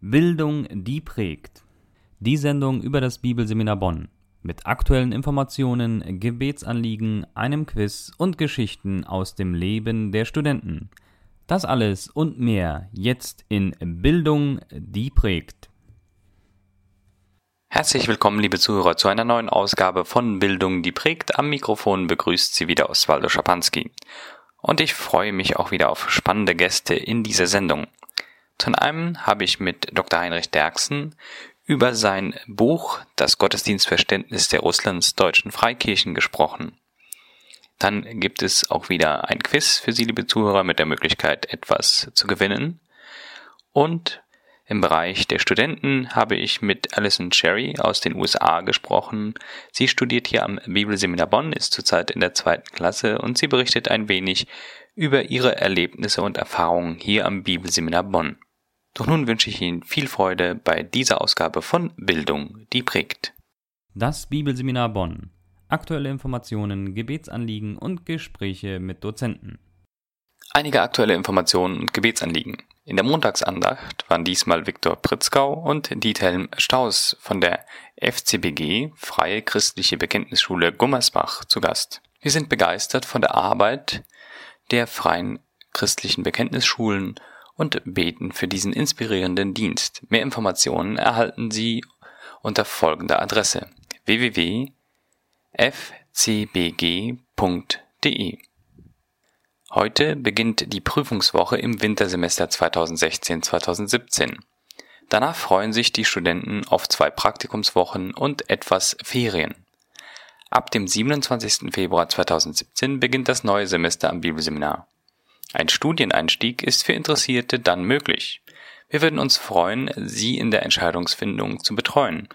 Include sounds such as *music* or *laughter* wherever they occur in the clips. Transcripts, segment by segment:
Bildung, die prägt. Die Sendung über das Bibelseminar Bonn. Mit aktuellen Informationen, Gebetsanliegen, einem Quiz und Geschichten aus dem Leben der Studenten. Das alles und mehr jetzt in Bildung, die prägt. Herzlich willkommen, liebe Zuhörer, zu einer neuen Ausgabe von Bildung, die prägt. Am Mikrofon begrüßt Sie wieder Oswaldo Schapanski. Und ich freue mich auch wieder auf spannende Gäste in dieser Sendung. Zum einen habe ich mit Dr. Heinrich Derksen über sein Buch Das Gottesdienstverständnis der Russlands-Deutschen Freikirchen gesprochen. Dann gibt es auch wieder ein Quiz für Sie, liebe Zuhörer, mit der Möglichkeit, etwas zu gewinnen. Und im Bereich der Studenten habe ich mit Alison Cherry aus den USA gesprochen. Sie studiert hier am Bibelseminar Bonn, ist zurzeit in der zweiten Klasse und sie berichtet ein wenig über ihre Erlebnisse und Erfahrungen hier am Bibelseminar Bonn. Doch nun wünsche ich Ihnen viel Freude bei dieser Ausgabe von Bildung, die prägt. Das Bibelseminar Bonn. Aktuelle Informationen, Gebetsanliegen und Gespräche mit Dozenten. Einige aktuelle Informationen und Gebetsanliegen. In der Montagsandacht waren diesmal Viktor Pritzgau und Diethelm Staus von der FCBG, Freie Christliche Bekenntnisschule Gummersbach, zu Gast. Wir sind begeistert von der Arbeit der freien christlichen Bekenntnisschulen und beten für diesen inspirierenden Dienst. Mehr Informationen erhalten Sie unter folgender Adresse www.fcbg.de Heute beginnt die Prüfungswoche im Wintersemester 2016-2017. Danach freuen sich die Studenten auf zwei Praktikumswochen und etwas Ferien. Ab dem 27. Februar 2017 beginnt das neue Semester am Bibelseminar. Ein Studieneinstieg ist für Interessierte dann möglich. Wir würden uns freuen, Sie in der Entscheidungsfindung zu betreuen.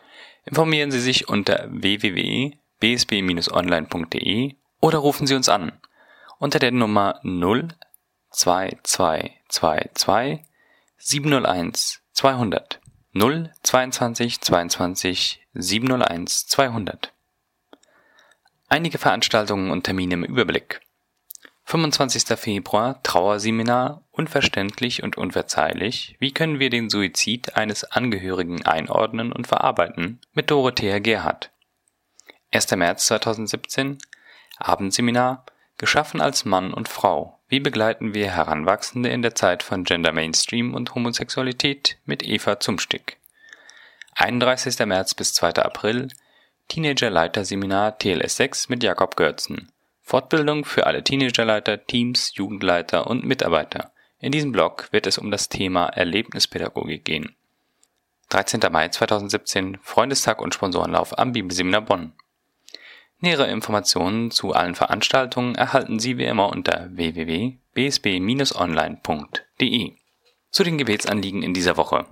Informieren Sie sich unter www.bsb-online.de oder rufen Sie uns an unter der Nummer 02222 701 200 022 22 701 200. Einige Veranstaltungen und Termine im Überblick. 25. Februar Trauerseminar Unverständlich und unverzeihlich. Wie können wir den Suizid eines Angehörigen einordnen und verarbeiten? Mit Dorothea Gerhardt. 1. März 2017 Abendseminar Geschaffen als Mann und Frau. Wie begleiten wir Heranwachsende in der Zeit von Gender Mainstream und Homosexualität mit Eva Zumstick. 31. März bis 2. April Teenagerleiterseminar TLS 6 mit Jakob Görzen. Fortbildung für alle Teenagerleiter, Teams, Jugendleiter und Mitarbeiter. In diesem Blog wird es um das Thema Erlebnispädagogik gehen. 13. Mai 2017 Freundestag und Sponsorenlauf am Bibelseminar Bonn. Nähere Informationen zu allen Veranstaltungen erhalten Sie wie immer unter www.bsb-online.de. Zu den Gebetsanliegen in dieser Woche.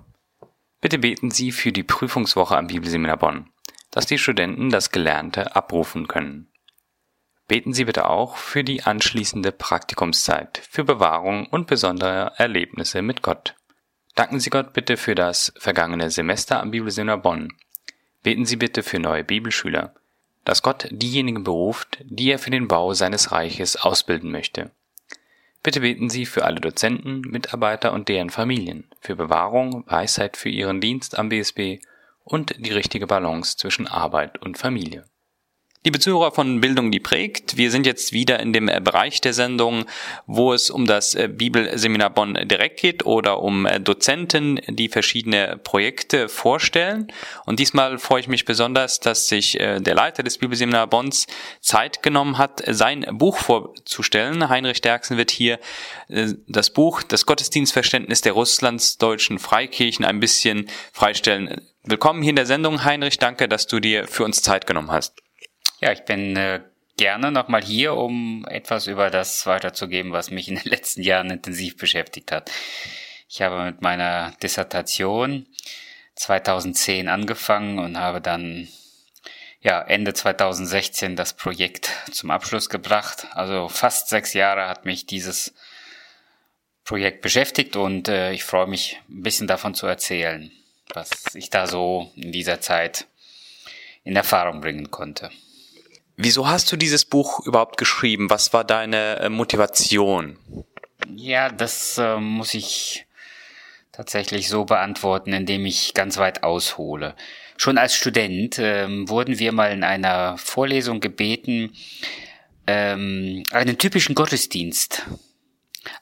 Bitte beten Sie für die Prüfungswoche am Bibelseminar Bonn, dass die Studenten das Gelernte abrufen können. Beten Sie bitte auch für die anschließende Praktikumszeit, für Bewahrung und besondere Erlebnisse mit Gott. Danken Sie Gott bitte für das vergangene Semester am Bibelseminar Bonn. Beten Sie bitte für neue Bibelschüler dass Gott diejenigen beruft, die er für den Bau seines Reiches ausbilden möchte. Bitte beten Sie für alle Dozenten, Mitarbeiter und deren Familien, für Bewahrung, Weisheit für ihren Dienst am BSB und die richtige Balance zwischen Arbeit und Familie. Liebe Zuhörer von Bildung, die prägt, wir sind jetzt wieder in dem äh, Bereich der Sendung, wo es um das äh, Bibelseminar Bonn direkt geht oder um äh, Dozenten, die verschiedene Projekte vorstellen. Und diesmal freue ich mich besonders, dass sich der Leiter des Bibelseminar Bonns Zeit genommen hat, sein Buch vorzustellen. Heinrich Derksen wird hier das Buch Das Gottesdienstverständnis der Russlands-deutschen Freikirchen ein bisschen freistellen. Willkommen hier in der Sendung, Heinrich. Danke, dass du dir für uns Zeit genommen hast. Ja, ich bin äh, gerne nochmal hier, um etwas über das weiterzugeben, was mich in den *laughs* letzten Jahren intensiv beschäftigt hat. Ich habe mit meiner Dissertation 2010 angefangen und habe dann ja, Ende 2016 das Projekt zum Abschluss gebracht. Also fast sechs Jahre hat mich dieses Projekt beschäftigt und äh, ich freue mich ein bisschen davon zu erzählen, was ich da so in dieser Zeit in Erfahrung bringen konnte. Wieso hast du dieses Buch überhaupt geschrieben? Was war deine äh, Motivation? Ja, das äh, muss ich tatsächlich so beantworten, indem ich ganz weit aushole. Schon als Student ähm, wurden wir mal in einer Vorlesung gebeten, ähm, einen typischen Gottesdienst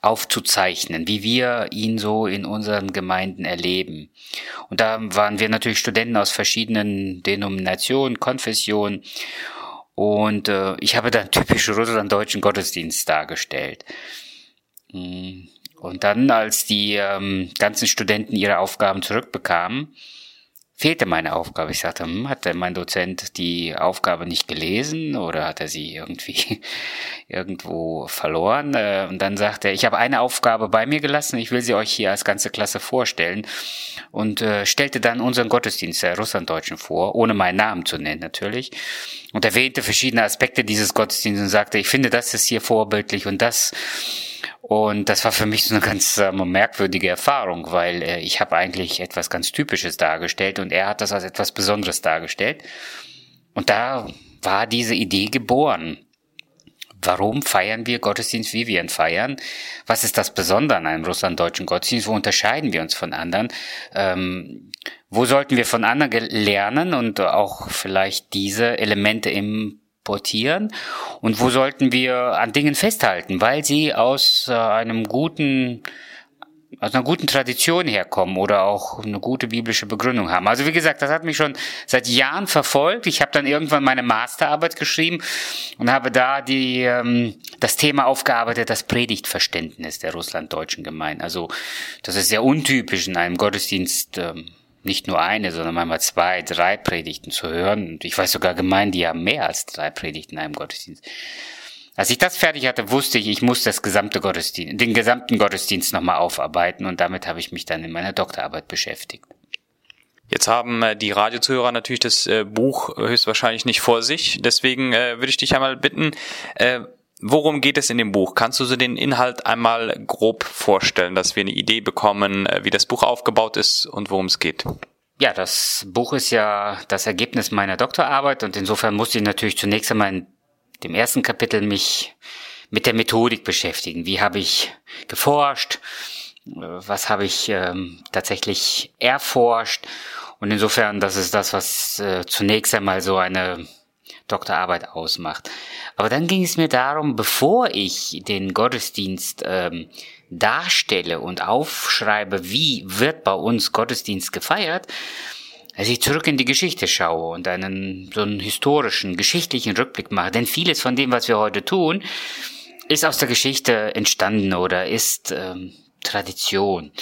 aufzuzeichnen, wie wir ihn so in unseren Gemeinden erleben. Und da waren wir natürlich Studenten aus verschiedenen Denominationen, Konfessionen. Und äh, ich habe dann typisch russlanddeutschen Gottesdienst dargestellt. Mm. Und dann, als die ähm, ganzen Studenten ihre Aufgaben zurückbekamen, fehlte meine Aufgabe. Ich sagte, hm, hat denn mein Dozent die Aufgabe nicht gelesen oder hat er sie irgendwie *laughs* irgendwo verloren? Äh, und dann sagte er, ich habe eine Aufgabe bei mir gelassen, ich will sie euch hier als ganze Klasse vorstellen und äh, stellte dann unseren Gottesdienst der Russlanddeutschen vor, ohne meinen Namen zu nennen natürlich und erwähnte verschiedene Aspekte dieses Gottesdienstes und sagte, ich finde, das ist hier vorbildlich und das und das war für mich so eine ganz äh, merkwürdige Erfahrung, weil äh, ich habe eigentlich etwas ganz Typisches dargestellt und er hat das als etwas Besonderes dargestellt. Und da war diese Idee geboren. Warum feiern wir Gottesdienst, wie wir ihn feiern? Was ist das Besondere an einem russlanddeutschen Gottesdienst? Wo unterscheiden wir uns von anderen? Ähm, wo sollten wir von anderen lernen und auch vielleicht diese Elemente im exportieren und wo sollten wir an Dingen festhalten, weil sie aus äh, einem guten aus einer guten Tradition herkommen oder auch eine gute biblische Begründung haben. Also wie gesagt, das hat mich schon seit Jahren verfolgt. Ich habe dann irgendwann meine Masterarbeit geschrieben und habe da die ähm, das Thema aufgearbeitet, das Predigtverständnis der russlanddeutschen Gemeinden. Also das ist sehr untypisch in einem Gottesdienst. Ähm, nicht nur eine, sondern manchmal zwei, drei Predigten zu hören. Und ich weiß sogar Gemeinden, die haben mehr als drei Predigten in einem Gottesdienst. Als ich das fertig hatte, wusste ich, ich muss das gesamte Gottesdienst, den gesamten Gottesdienst nochmal aufarbeiten und damit habe ich mich dann in meiner Doktorarbeit beschäftigt. Jetzt haben äh, die Radiozuhörer natürlich das äh, Buch höchstwahrscheinlich nicht vor sich. Deswegen äh, würde ich dich einmal bitten, Worum geht es in dem Buch? Kannst du so den Inhalt einmal grob vorstellen, dass wir eine Idee bekommen, äh, wie das Buch aufgebaut ist und worum es geht? Ja, das Buch ist ja das Ergebnis meiner Doktorarbeit und insofern musste ich natürlich zunächst einmal in dem ersten Kapitel mich mit der Methodik beschäftigen. Wie habe ich geforscht? Was habe ich ähm, tatsächlich erforscht? Und insofern, das ist das, was äh, zunächst einmal so eine Doktorarbeit ausmacht. Aber dann ging es mir darum, bevor ich den Gottesdienst ähm, darstelle und aufschreibe, wie wird bei uns Gottesdienst gefeiert, als ich zurück in die Geschichte schaue und einen so einen historischen, geschichtlichen Rückblick mache. Denn vieles von dem, was wir heute tun, ist aus der Geschichte entstanden oder ist ähm, Tradition.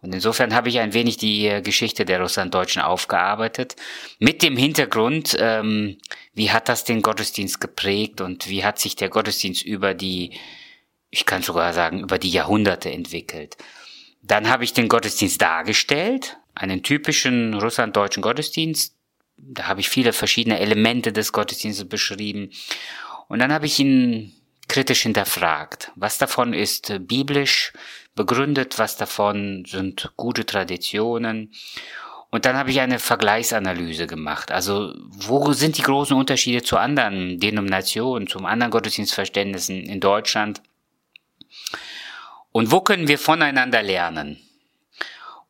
Und insofern habe ich ein wenig die äh, Geschichte der Russlanddeutschen aufgearbeitet, mit dem Hintergrund, ähm, wie hat das den Gottesdienst geprägt und wie hat sich der Gottesdienst über die, ich kann sogar sagen, über die Jahrhunderte entwickelt. Dann habe ich den Gottesdienst dargestellt, einen typischen russlanddeutschen Gottesdienst. Da habe ich viele verschiedene Elemente des Gottesdienstes beschrieben. Und dann habe ich ihn kritisch hinterfragt. Was davon ist biblisch begründet, was davon sind gute Traditionen. Und dann habe ich eine Vergleichsanalyse gemacht. Also wo sind die großen Unterschiede zu anderen Denominationen, zum anderen Gottesdienstverständnissen in Deutschland? Und wo können wir voneinander lernen?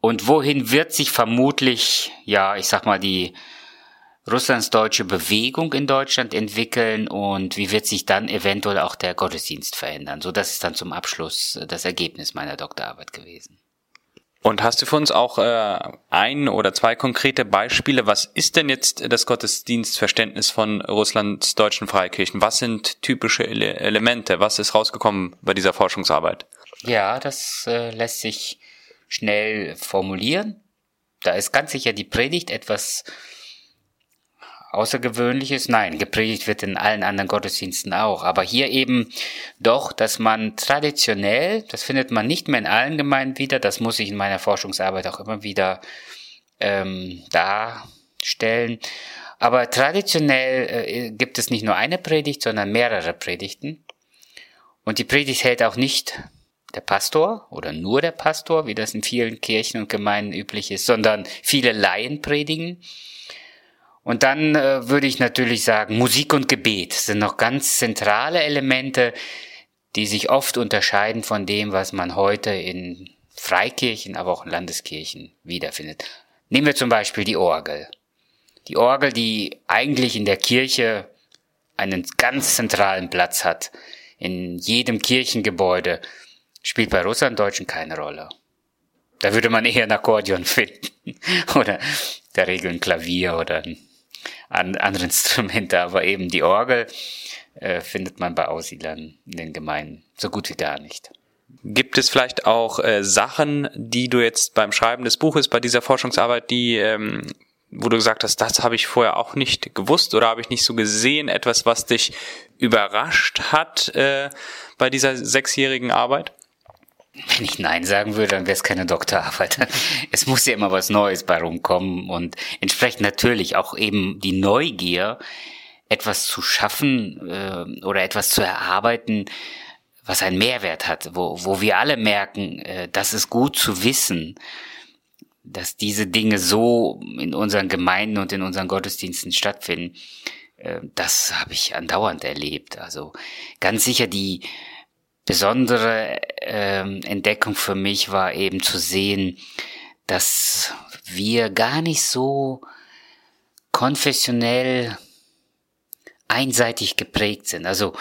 Und wohin wird sich vermutlich, ja, ich sag mal, die Russlands deutsche Bewegung in Deutschland entwickeln und wie wird sich dann eventuell auch der Gottesdienst verändern? So, das ist dann zum Abschluss das Ergebnis meiner Doktorarbeit gewesen. Und hast du für uns auch äh, ein oder zwei konkrete Beispiele? Was ist denn jetzt das Gottesdienstverständnis von Russlands deutschen Freikirchen? Was sind typische Ele Elemente? Was ist rausgekommen bei dieser Forschungsarbeit? Ja, das äh, lässt sich schnell formulieren. Da ist ganz sicher die Predigt etwas Außergewöhnliches? Nein, gepredigt wird in allen anderen Gottesdiensten auch. Aber hier eben doch, dass man traditionell, das findet man nicht mehr in allen Gemeinden wieder, das muss ich in meiner Forschungsarbeit auch immer wieder ähm, darstellen. Aber traditionell äh, gibt es nicht nur eine Predigt, sondern mehrere Predigten. Und die Predigt hält auch nicht der Pastor oder nur der Pastor, wie das in vielen Kirchen und Gemeinden üblich ist, sondern viele Laien predigen. Und dann äh, würde ich natürlich sagen, Musik und Gebet sind noch ganz zentrale Elemente, die sich oft unterscheiden von dem, was man heute in Freikirchen, aber auch in Landeskirchen wiederfindet. Nehmen wir zum Beispiel die Orgel. Die Orgel, die eigentlich in der Kirche einen ganz zentralen Platz hat, in jedem Kirchengebäude, spielt bei Russlanddeutschen keine Rolle. Da würde man eher ein Akkordeon *laughs* finden oder der Regel ein Klavier oder ein andere *laughs* Instrumente, aber eben die Orgel äh, findet man bei Aussiedlern in den Gemeinden so gut wie gar nicht. Gibt es vielleicht auch äh, Sachen, die du jetzt beim Schreiben des Buches, bei dieser Forschungsarbeit, die, ähm, wo du gesagt hast, das habe ich vorher auch nicht gewusst oder habe ich nicht so gesehen, etwas, was dich überrascht hat äh, bei dieser sechsjährigen Arbeit? Wenn ich Nein sagen würde, dann wäre es keine Doktorarbeit. *laughs* es muss ja immer was Neues bei rumkommen und entsprechend natürlich auch eben die Neugier, etwas zu schaffen äh, oder etwas zu erarbeiten, was einen Mehrwert hat, wo, wo wir alle merken, äh, das ist gut zu wissen, dass diese Dinge so in unseren Gemeinden und in unseren Gottesdiensten stattfinden. Äh, das habe ich andauernd erlebt. Also ganz sicher die besondere äh, Entdeckung für mich war eben zu sehen, dass wir gar nicht so konfessionell einseitig geprägt sind. Also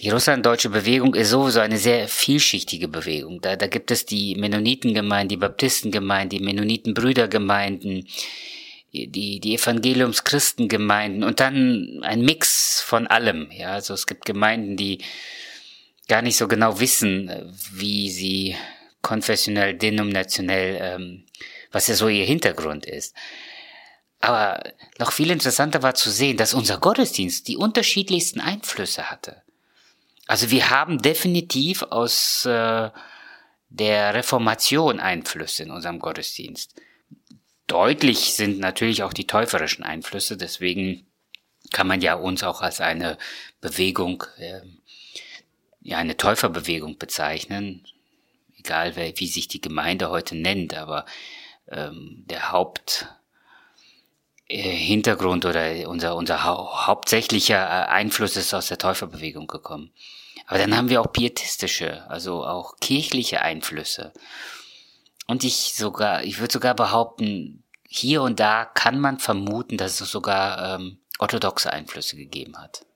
die russlanddeutsche Bewegung ist sowieso eine sehr vielschichtige Bewegung. Da, da gibt es die Mennonitengemeinden, die Baptistengemeinden, die Mennonitenbrüdergemeinden, die, die Evangeliumschristengemeinden und dann ein Mix von allem. Ja, also es gibt Gemeinden, die gar nicht so genau wissen, wie sie konfessionell, denominationell, ähm, was ja so ihr Hintergrund ist. Aber noch viel interessanter war zu sehen, dass unser Gottesdienst die unterschiedlichsten Einflüsse hatte. Also wir haben definitiv aus äh, der Reformation Einflüsse in unserem Gottesdienst. Deutlich sind natürlich auch die täuferischen Einflüsse, deswegen kann man ja uns auch als eine Bewegung, äh, ja eine Täuferbewegung bezeichnen, egal wie sich die Gemeinde heute nennt, aber ähm, der Haupt äh, Hintergrund oder unser, unser hau hauptsächlicher äh, Einfluss ist aus der Täuferbewegung gekommen. Aber dann haben wir auch pietistische, also auch kirchliche Einflüsse. Und ich sogar, ich würde sogar behaupten, hier und da kann man vermuten, dass es sogar ähm, orthodoxe Einflüsse gegeben hat.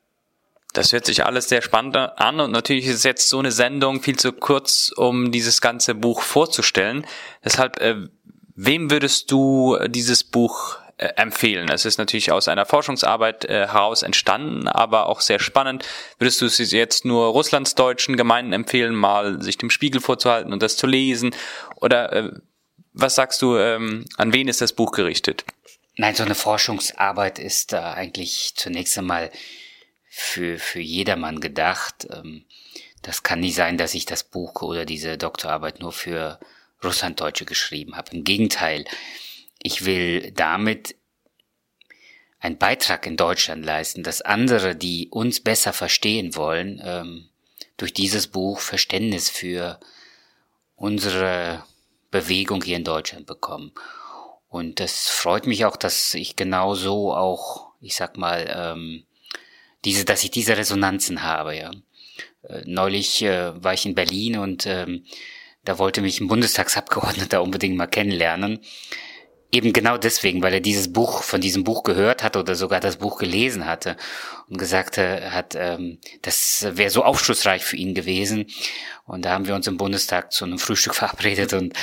Das hört sich alles sehr spannend an und natürlich ist jetzt so eine Sendung viel zu kurz, um dieses ganze Buch vorzustellen. Deshalb, äh, wem würdest du dieses Buch äh, empfehlen. Es ist natürlich aus einer Forschungsarbeit äh, heraus entstanden, aber auch sehr spannend. Würdest du es jetzt nur russlandsdeutschen Gemeinden empfehlen, mal sich dem Spiegel vorzuhalten und das zu lesen? Oder äh, was sagst du, ähm, an wen ist das Buch gerichtet? Nein, so eine Forschungsarbeit ist äh, eigentlich zunächst einmal für, für jedermann gedacht. Ähm, das kann nicht sein, dass ich das Buch oder diese Doktorarbeit nur für Russlanddeutsche geschrieben habe. Im Gegenteil, ich will damit einen Beitrag in Deutschland leisten, dass andere, die uns besser verstehen wollen, ähm, durch dieses Buch Verständnis für unsere Bewegung hier in Deutschland bekommen. Und das freut mich auch, dass ich genauso auch, ich sag mal, ähm, diese, dass ich diese Resonanzen habe. Ja. Äh, neulich äh, war ich in Berlin und ähm, da wollte mich ein Bundestagsabgeordneter unbedingt mal kennenlernen. Eben genau deswegen, weil er dieses Buch, von diesem Buch gehört hat oder sogar das Buch gelesen hatte und gesagt hat, ähm, das wäre so aufschlussreich für ihn gewesen. Und da haben wir uns im Bundestag zu einem Frühstück *laughs* verabredet und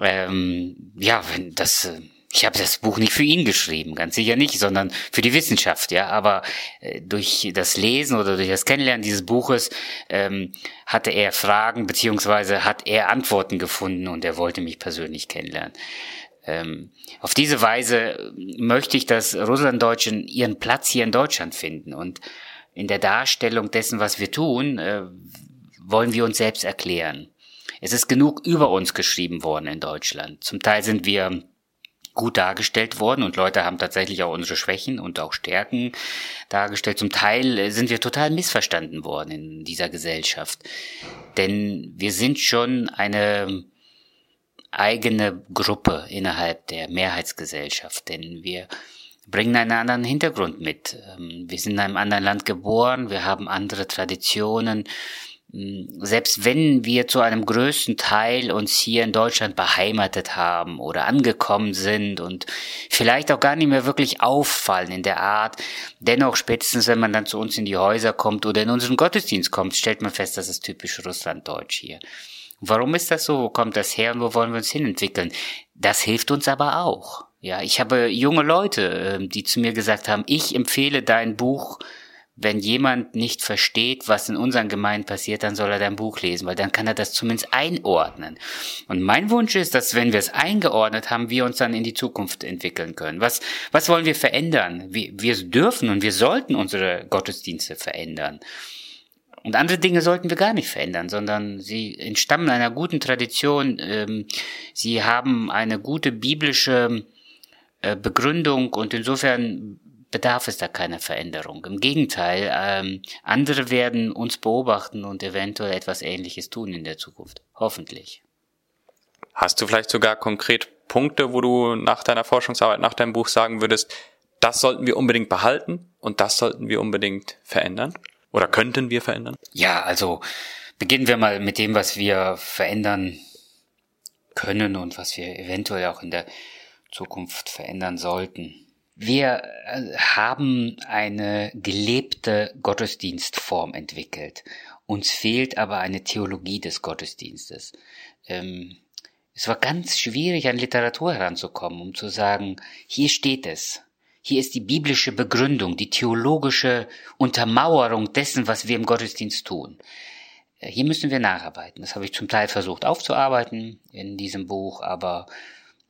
ähm, ja, wenn das ich habe das Buch nicht für ihn geschrieben, ganz sicher nicht, sondern für die Wissenschaft, ja. Aber äh, durch das Lesen oder durch das Kennenlernen dieses Buches ähm, hatte er Fragen beziehungsweise hat er Antworten gefunden und er wollte mich persönlich kennenlernen. Ähm, auf diese Weise möchte ich, dass Russlanddeutschen ihren Platz hier in Deutschland finden. Und in der Darstellung dessen, was wir tun, äh, wollen wir uns selbst erklären. Es ist genug über uns geschrieben worden in Deutschland. Zum Teil sind wir gut dargestellt worden und Leute haben tatsächlich auch unsere Schwächen und auch Stärken dargestellt. Zum Teil sind wir total missverstanden worden in dieser Gesellschaft. Denn wir sind schon eine eigene Gruppe innerhalb der Mehrheitsgesellschaft, denn wir bringen einen anderen Hintergrund mit. Ähm, wir sind in einem anderen Land geboren, wir haben andere Traditionen, selbst wenn wir zu einem größten Teil uns hier in Deutschland beheimatet haben oder angekommen sind und vielleicht auch gar nicht mehr wirklich auffallen in der Art, dennoch spätestens wenn man dann zu uns in die Häuser kommt oder in unseren Gottesdienst kommt, stellt man fest, das ist typisch Russlanddeutsch hier. Warum ist das so? Wo kommt das her und wo wollen wir uns hinentwickeln? Das hilft uns aber auch. Ja, ich habe junge Leute, ähm, die zu mir gesagt haben, ich empfehle dein Buch wenn jemand nicht versteht, was in unseren Gemeinden passiert, dann soll er dein Buch lesen, weil dann kann er das zumindest einordnen. Und mein Wunsch ist, dass wenn wir es eingeordnet haben, wir uns dann in die Zukunft entwickeln können. Was, was wollen wir verändern? Wir, wir dürfen und wir sollten unsere Gottesdienste verändern. Und andere Dinge sollten wir gar nicht verändern, sondern sie entstammen einer guten Tradition. Ähm, sie haben eine gute biblische äh, Begründung und insofern bedarf es da keiner Veränderung. Im Gegenteil, ähm, andere werden uns beobachten und eventuell etwas Ähnliches tun in der Zukunft. Hoffentlich. Hast du vielleicht sogar konkret Punkte, wo du nach deiner Forschungsarbeit, nach deinem Buch sagen würdest, das sollten wir unbedingt behalten und das sollten wir unbedingt verändern? Oder könnten wir verändern? Ja, also beginnen wir mal mit dem, was wir verändern können und was wir eventuell auch in der Zukunft verändern sollten. Wir äh, haben eine gelebte Gottesdienstform entwickelt. Uns fehlt aber eine Theologie des Gottesdienstes. Ähm, es war ganz schwierig, an Literatur heranzukommen, um zu sagen, hier steht es. Hier ist die biblische Begründung, die theologische Untermauerung dessen, was wir im Gottesdienst tun. Äh, hier müssen wir nacharbeiten. Das habe ich zum Teil versucht aufzuarbeiten in diesem Buch, aber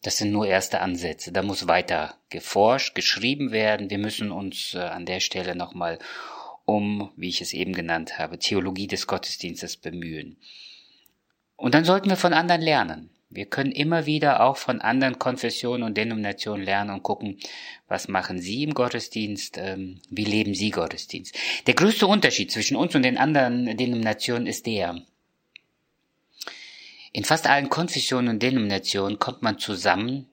das sind nur erste Ansätze. Da muss weiter geforscht, geschrieben werden. Wir müssen uns äh, an der Stelle nochmal um, wie ich es eben genannt habe, Theologie des Gottesdienstes bemühen. Und dann sollten wir von anderen lernen. Wir können immer wieder auch von anderen Konfessionen und Denominationen lernen und gucken, was machen sie im Gottesdienst, ähm, wie leben sie Gottesdienst. Der größte Unterschied zwischen uns und den anderen Denominationen ist der, in fast allen Konfessionen und Denominationen kommt man zusammen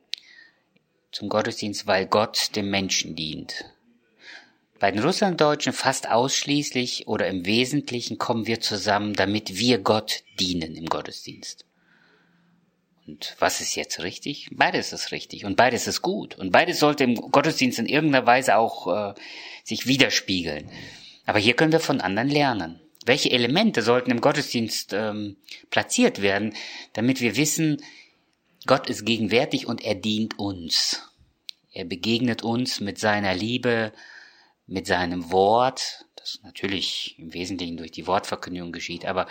zum Gottesdienst, weil Gott dem Menschen dient. Bei den Russlanddeutschen fast ausschließlich oder im Wesentlichen kommen wir zusammen, damit wir Gott dienen im Gottesdienst. Und was ist jetzt richtig? Beides ist richtig und beides ist gut und beides sollte im Gottesdienst in irgendeiner Weise auch äh, sich widerspiegeln. Aber hier können wir von anderen lernen. Welche Elemente sollten im Gottesdienst ähm, platziert werden, damit wir wissen, Gott ist gegenwärtig und er dient uns. Er begegnet uns mit seiner Liebe, mit seinem Wort, das natürlich im Wesentlichen durch die Wortverkündigung geschieht, aber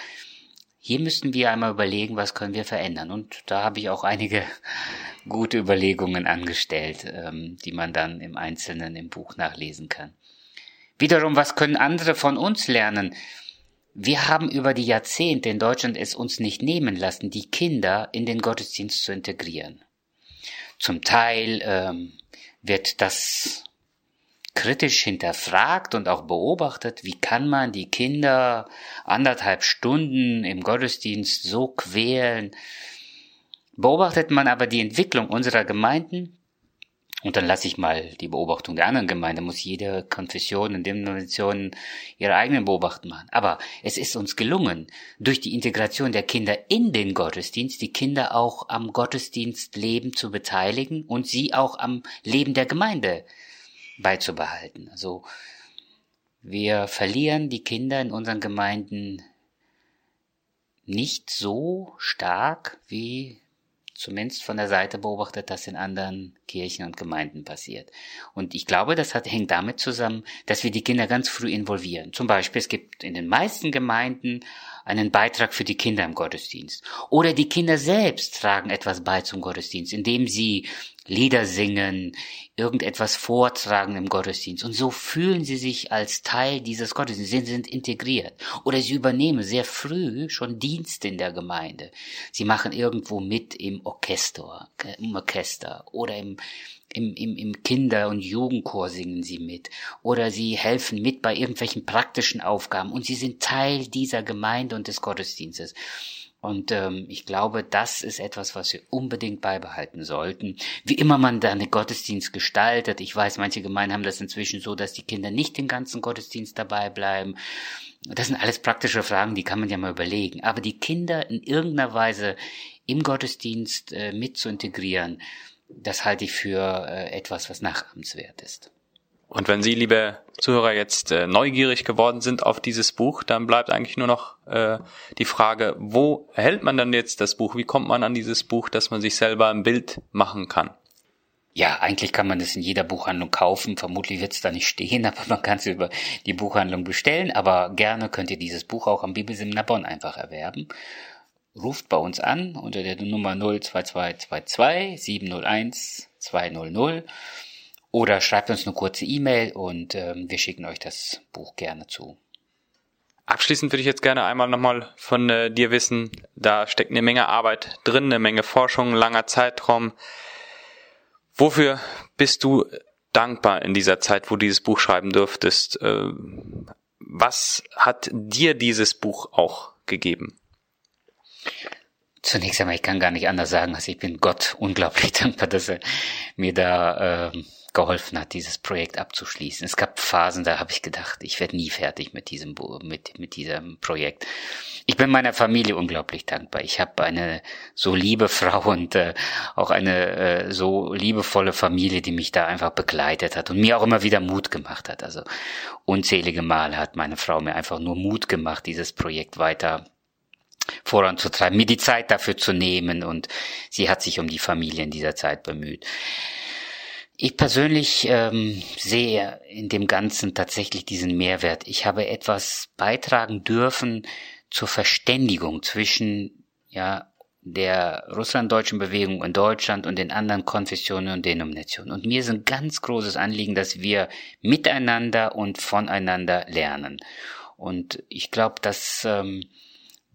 hier müssten wir einmal überlegen, was können wir verändern. Und da habe ich auch einige *laughs* gute Überlegungen angestellt, ähm, die man dann im Einzelnen im Buch nachlesen kann. Wiederum, was können andere von uns lernen? Wir haben über die Jahrzehnte in Deutschland es uns nicht nehmen lassen, die Kinder in den Gottesdienst zu integrieren. Zum Teil ähm, wird das kritisch hinterfragt und auch beobachtet, wie kann man die Kinder anderthalb Stunden im Gottesdienst so quälen. Beobachtet man aber die Entwicklung unserer Gemeinden, und dann lasse ich mal die Beobachtung der anderen Gemeinde, muss jede Konfession und Denomination ihre eigenen Beobachten machen. Aber es ist uns gelungen, durch die Integration der Kinder in den Gottesdienst, die Kinder auch am Gottesdienstleben zu beteiligen und sie auch am Leben der Gemeinde beizubehalten. Also wir verlieren die Kinder in unseren Gemeinden nicht so stark wie zumindest von der Seite beobachtet, das in anderen Kirchen und Gemeinden passiert. Und ich glaube, das hat, hängt damit zusammen, dass wir die Kinder ganz früh involvieren. Zum Beispiel, es gibt in den meisten Gemeinden einen Beitrag für die Kinder im Gottesdienst. Oder die Kinder selbst tragen etwas bei zum Gottesdienst, indem sie Lieder singen, irgendetwas vortragen im Gottesdienst. Und so fühlen sie sich als Teil dieses Gottesdienstes, sie sind integriert. Oder sie übernehmen sehr früh schon Dienste in der Gemeinde. Sie machen irgendwo mit im Orchester, im Orchester oder im, im, im, im Kinder- und Jugendchor singen sie mit. Oder sie helfen mit bei irgendwelchen praktischen Aufgaben. Und sie sind Teil dieser Gemeinde und des Gottesdienstes. Und ähm, ich glaube, das ist etwas, was wir unbedingt beibehalten sollten. Wie immer man da einen Gottesdienst gestaltet. Ich weiß, manche Gemeinden haben das inzwischen so, dass die Kinder nicht den ganzen Gottesdienst dabei bleiben. Das sind alles praktische Fragen, die kann man ja mal überlegen. Aber die Kinder in irgendeiner Weise im Gottesdienst äh, mit zu integrieren, das halte ich für äh, etwas, was nachahmenswert ist. Und wenn Sie, liebe Zuhörer, jetzt äh, neugierig geworden sind auf dieses Buch, dann bleibt eigentlich nur noch äh, die Frage, wo erhält man dann jetzt das Buch? Wie kommt man an dieses Buch, dass man sich selber ein Bild machen kann? Ja, eigentlich kann man das in jeder Buchhandlung kaufen. Vermutlich wird es da nicht stehen, *laughs* aber man kann es über die Buchhandlung bestellen. Aber gerne könnt ihr dieses Buch auch am Bibelseminar Bonn einfach erwerben. Ruft bei uns an unter der Nummer 02222 701 200 oder schreibt uns eine kurze E-Mail und ähm, wir schicken euch das Buch gerne zu. Abschließend würde ich jetzt gerne einmal nochmal von äh, dir wissen, da steckt eine Menge Arbeit drin, eine Menge Forschung, langer Zeitraum. Wofür bist du dankbar in dieser Zeit, wo du dieses Buch schreiben durftest? Äh, was hat dir dieses Buch auch gegeben? Zunächst einmal, ich kann gar nicht anders sagen, als ich bin Gott unglaublich *laughs* dankbar, dass er mir da äh, geholfen hat, dieses Projekt abzuschließen. Es gab Phasen, da habe ich gedacht, ich werde nie fertig mit diesem mit mit diesem Projekt. Ich bin meiner Familie unglaublich dankbar. Ich habe eine so liebe Frau *laughs* und äh, auch eine äh, so liebevolle Familie, die mich da einfach begleitet hat und mir auch immer wieder Mut gemacht hat. Also unzählige Male hat meine Frau mir einfach nur Mut gemacht, dieses Projekt weiter voranzutreiben, mir die Zeit dafür zu nehmen und sie hat sich um die Familie in dieser Zeit bemüht. Ich persönlich ähm, sehe in dem Ganzen tatsächlich diesen Mehrwert. Ich habe etwas beitragen dürfen zur Verständigung zwischen ja der russlanddeutschen Bewegung in Deutschland und den anderen Konfessionen und Denominationen. Und mir ist ein ganz großes Anliegen, dass wir miteinander und voneinander lernen. Und ich glaube, dass ähm,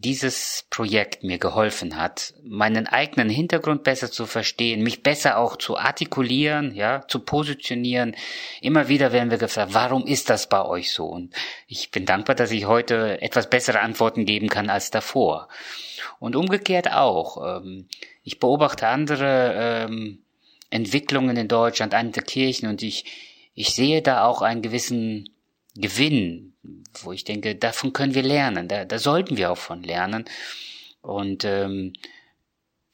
dieses Projekt mir geholfen hat, meinen eigenen Hintergrund besser zu verstehen, mich besser auch zu artikulieren, ja, zu positionieren. Immer wieder werden wir gefragt, warum ist das bei euch so? Und ich bin dankbar, dass ich heute etwas bessere Antworten geben kann als davor. Und umgekehrt auch. Ähm, ich beobachte andere ähm, Entwicklungen in Deutschland, andere Kirchen und ich, ich sehe da auch einen gewissen Gewinn, wo ich denke, davon können wir lernen, da, da sollten wir auch von lernen. Und ähm,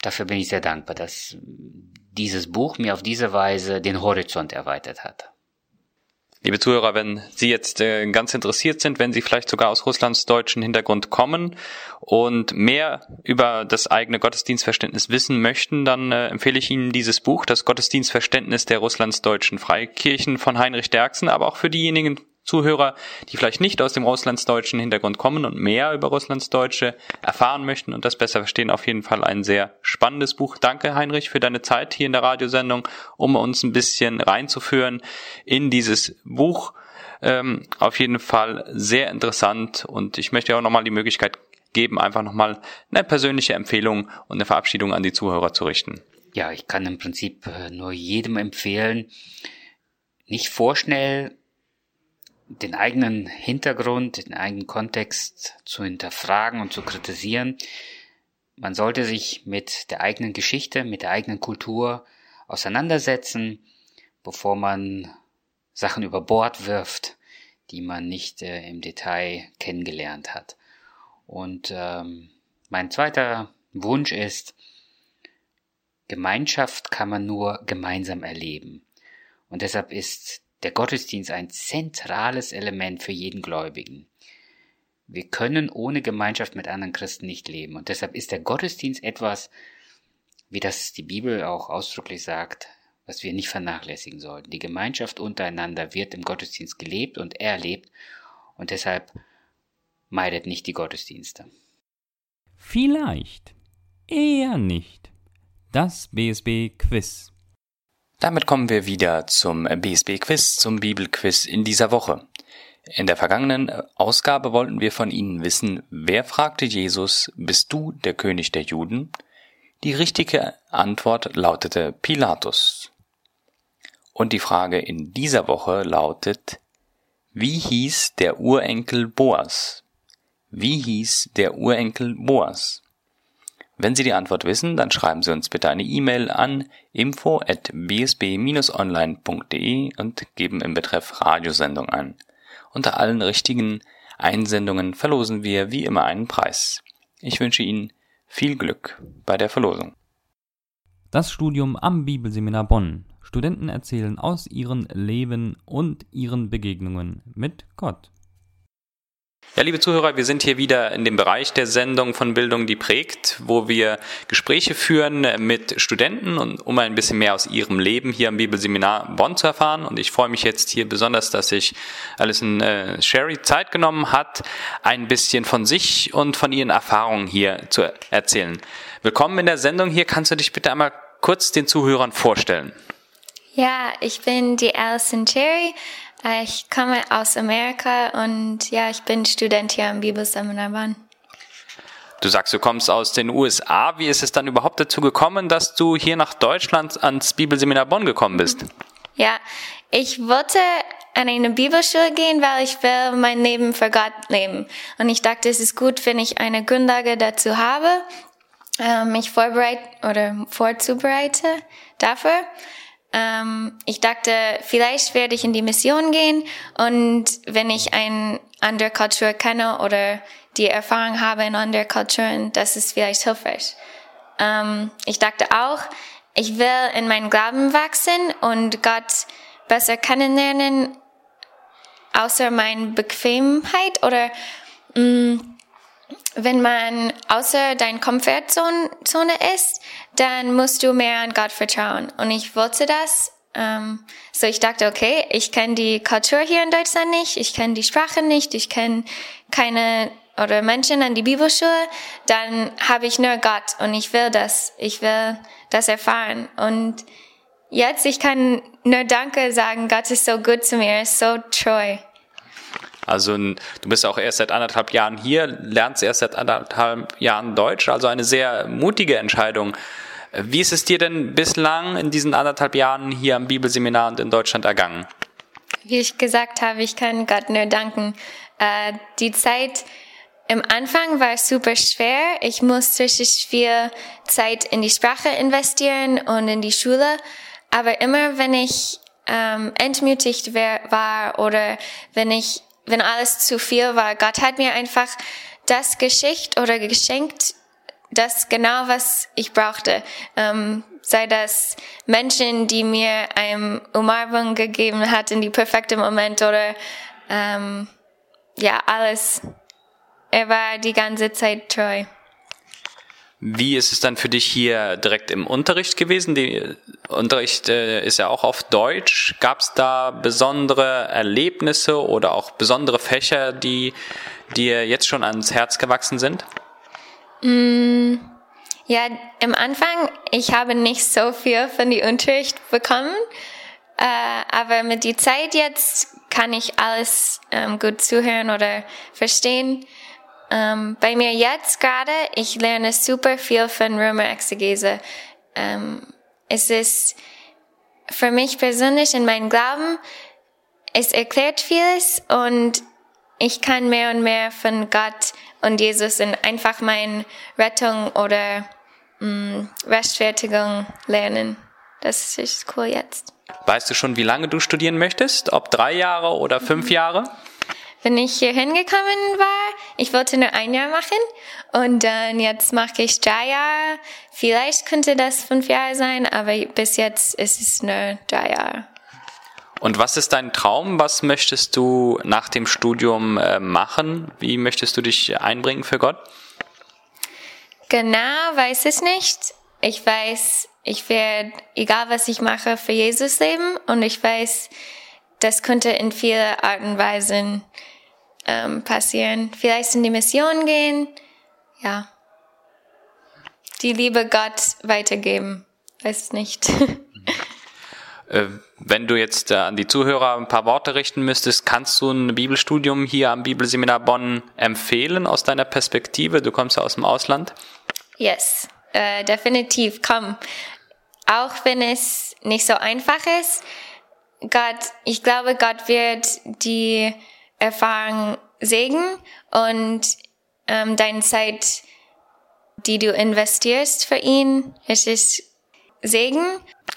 dafür bin ich sehr dankbar, dass dieses Buch mir auf diese Weise den Horizont erweitert hat. Liebe Zuhörer, wenn Sie jetzt äh, ganz interessiert sind, wenn Sie vielleicht sogar aus Russlands deutschen Hintergrund kommen und mehr über das eigene Gottesdienstverständnis wissen möchten, dann äh, empfehle ich Ihnen dieses Buch, das Gottesdienstverständnis der russlandsdeutschen Freikirchen von Heinrich Derksen, aber auch für diejenigen Zuhörer, die vielleicht nicht aus dem russlandsdeutschen Hintergrund kommen und mehr über Russlandsdeutsche erfahren möchten und das besser verstehen, auf jeden Fall ein sehr spannendes Buch. Danke, Heinrich, für deine Zeit hier in der Radiosendung, um uns ein bisschen reinzuführen in dieses Buch. Ähm, auf jeden Fall sehr interessant und ich möchte auch nochmal die Möglichkeit geben, einfach nochmal eine persönliche Empfehlung und eine Verabschiedung an die Zuhörer zu richten. Ja, ich kann im Prinzip äh, nur jedem empfehlen, nicht vorschnell den eigenen Hintergrund, den eigenen Kontext zu hinterfragen und zu kritisieren. Man sollte sich mit der eigenen Geschichte, mit der eigenen Kultur auseinandersetzen, bevor man Sachen über Bord wirft, die man nicht äh, im Detail kennengelernt hat. Und ähm, mein zweiter Wunsch ist, Gemeinschaft kann man nur gemeinsam erleben. Und deshalb ist der Gottesdienst ein zentrales Element für jeden Gläubigen. Wir können ohne Gemeinschaft mit anderen Christen nicht leben. Und deshalb ist der Gottesdienst etwas, wie das die Bibel auch ausdrücklich sagt, was wir nicht vernachlässigen sollten. Die Gemeinschaft untereinander wird im Gottesdienst gelebt und erlebt. Und deshalb meidet nicht die Gottesdienste. Vielleicht, eher nicht. Das BSB Quiz. Damit kommen wir wieder zum BSB-Quiz, zum Bibelquiz in dieser Woche. In der vergangenen Ausgabe wollten wir von Ihnen wissen, wer fragte Jesus, bist du der König der Juden? Die richtige Antwort lautete Pilatus. Und die Frage in dieser Woche lautet, wie hieß der Urenkel Boas? Wie hieß der Urenkel Boas? Wenn Sie die Antwort wissen, dann schreiben Sie uns bitte eine E-Mail an info@bsb-online.de und geben im Betreff Radiosendung ein. Unter allen richtigen Einsendungen verlosen wir wie immer einen Preis. Ich wünsche Ihnen viel Glück bei der Verlosung. Das Studium am Bibelseminar Bonn. Studenten erzählen aus ihrem Leben und ihren Begegnungen mit Gott. Ja, liebe Zuhörer, wir sind hier wieder in dem Bereich der Sendung von Bildung, die prägt, wo wir Gespräche führen mit Studenten und um ein bisschen mehr aus ihrem Leben hier am Bibelseminar Bonn zu erfahren. Und ich freue mich jetzt hier besonders, dass sich Alison äh, Sherry Zeit genommen hat, ein bisschen von sich und von ihren Erfahrungen hier zu erzählen. Willkommen in der Sendung hier. Kannst du dich bitte einmal kurz den Zuhörern vorstellen? Ja, ich bin die Alison Cherry. Äh, ich komme aus Amerika und ja, ich bin Student hier am Bibelseminar Bonn. Du sagst, du kommst aus den USA. Wie ist es dann überhaupt dazu gekommen, dass du hier nach Deutschland ans Bibelseminar Bonn gekommen bist? Ja, ich wollte an eine Bibelschule gehen, weil ich will mein Leben für Gott leben. Und ich dachte, es ist gut, wenn ich eine Grundlage dazu habe, äh, mich vorbereite oder vorzubereite dafür. Ähm, ich dachte, vielleicht werde ich in die Mission gehen und wenn ich eine andere Kultur kenne oder die Erfahrung habe in anderen Kulturen, das ist vielleicht hilfreich. Ähm, ich dachte auch, ich will in meinen Glauben wachsen und Gott besser kennenlernen, außer meine Bequemheit oder mh, mm, wenn man außer deiner Komfortzone ist, dann musst du mehr an Gott vertrauen. Und ich wollte das. Ähm, so ich dachte, okay, ich kenne die Kultur hier in Deutschland nicht, ich kenne die Sprache nicht, ich kenne keine oder Menschen an die Bibelschule, dann habe ich nur Gott und ich will das, ich will das erfahren. Und jetzt, ich kann nur Danke sagen, Gott ist so gut zu mir, ist so treu. Also du bist auch erst seit anderthalb Jahren hier, lernst erst seit anderthalb Jahren Deutsch, also eine sehr mutige Entscheidung. Wie ist es dir denn bislang in diesen anderthalb Jahren hier am Bibelseminar und in Deutschland ergangen? Wie ich gesagt habe, ich kann Gott nur danken. Äh, die Zeit im Anfang war super schwer. Ich musste richtig viel Zeit in die Sprache investieren und in die Schule. Aber immer wenn ich ähm, entmutigt war oder wenn ich wenn alles zu viel war. Gott hat mir einfach das geschickt oder geschenkt, das genau, was ich brauchte. Ähm, sei das Menschen, die mir eine Umarmung gegeben hat in die perfekte Moment oder ähm, ja, alles. Er war die ganze Zeit treu. Wie ist es dann für dich hier direkt im Unterricht gewesen? Der Unterricht äh, ist ja auch auf Deutsch. Gab es da besondere Erlebnisse oder auch besondere Fächer, die dir jetzt schon ans Herz gewachsen sind? Mm, ja, im Anfang, ich habe nicht so viel von dem Unterricht bekommen, äh, aber mit der Zeit jetzt kann ich alles ähm, gut zuhören oder verstehen. Ähm, bei mir jetzt gerade, ich lerne super viel von Römerexegese. Ähm, es ist für mich persönlich in meinem Glauben, es erklärt vieles und ich kann mehr und mehr von Gott und Jesus in einfach meine Rettung oder mh, mm, Rechtfertigung lernen. Das ist cool jetzt. Weißt du schon, wie lange du studieren möchtest? Ob drei Jahre oder fünf mhm. Jahre? Wenn ich hier hingekommen war, ich wollte nur ein Jahr machen und dann jetzt mache ich drei Jahre. Vielleicht könnte das fünf Jahre sein, aber bis jetzt ist es nur drei Jahre. Und was ist dein Traum? Was möchtest du nach dem Studium äh, machen? Wie möchtest du dich einbringen für Gott? Genau, weiß ich nicht. Ich weiß, ich werde, egal was ich mache, für Jesus leben und ich weiß, das könnte in viele Arten und Weisen ähm, passieren. Vielleicht in die Mission gehen, ja. Die Liebe Gott weitergeben. Weiß nicht. *laughs* Äh, wenn du jetzt äh, an die Zuhörer ein paar Worte richten müsstest, kannst du ein Bibelstudium hier am Bibelseminar Bonn empfehlen aus deiner Perspektive? Du kommst ja aus dem Ausland. Yes, äh, definitiv. Komm. Auch wenn es nicht so einfach ist, Gott, ich glaube, Gott wird die Erfahrung Segen und ähm, deine Zeit die du investierst für ihn. Es ist Segen.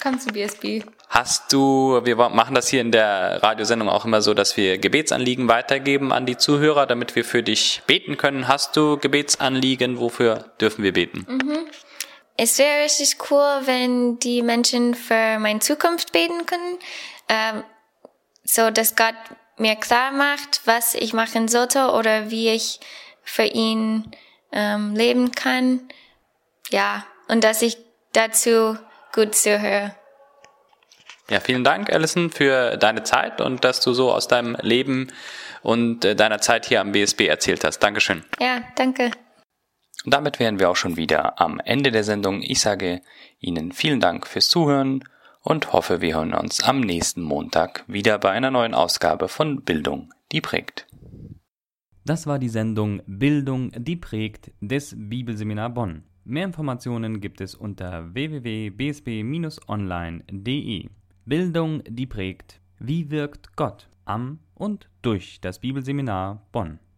Komm zu BSB. Hast du, wir machen das hier in der Radiosendung auch immer so, dass wir Gebetsanliegen weitergeben an die Zuhörer, damit wir für dich beten können. Hast du Gebetsanliegen? Wofür dürfen wir beten? Mhm. Es wäre richtig cool, wenn die Menschen für meine Zukunft beten können, ähm, so dass Gott mir klar macht, was ich machen sollte oder wie ich für ihn ähm, leben kann. Ja, und dass ich dazu gut zuhöre. Ja, vielen Dank, Alison, für deine Zeit und dass du so aus deinem Leben und äh, deiner Zeit hier am BSB erzählt hast. Dankeschön. Ja, danke. Und damit wären wir auch schon wieder am Ende der Sendung. Ich sage Ihnen vielen Dank fürs Zuhören und hoffe, wir hören uns am nächsten Montag wieder bei einer neuen Ausgabe von Bildung, die prägt. Das war die Sendung Bildung, die prägt des Bibelseminar Bonn. Mehr Informationen gibt es unter www.bsb-online.de. Bildung, die prägt. Wie wirkt Gott am und durch das Bibelseminar Bonn?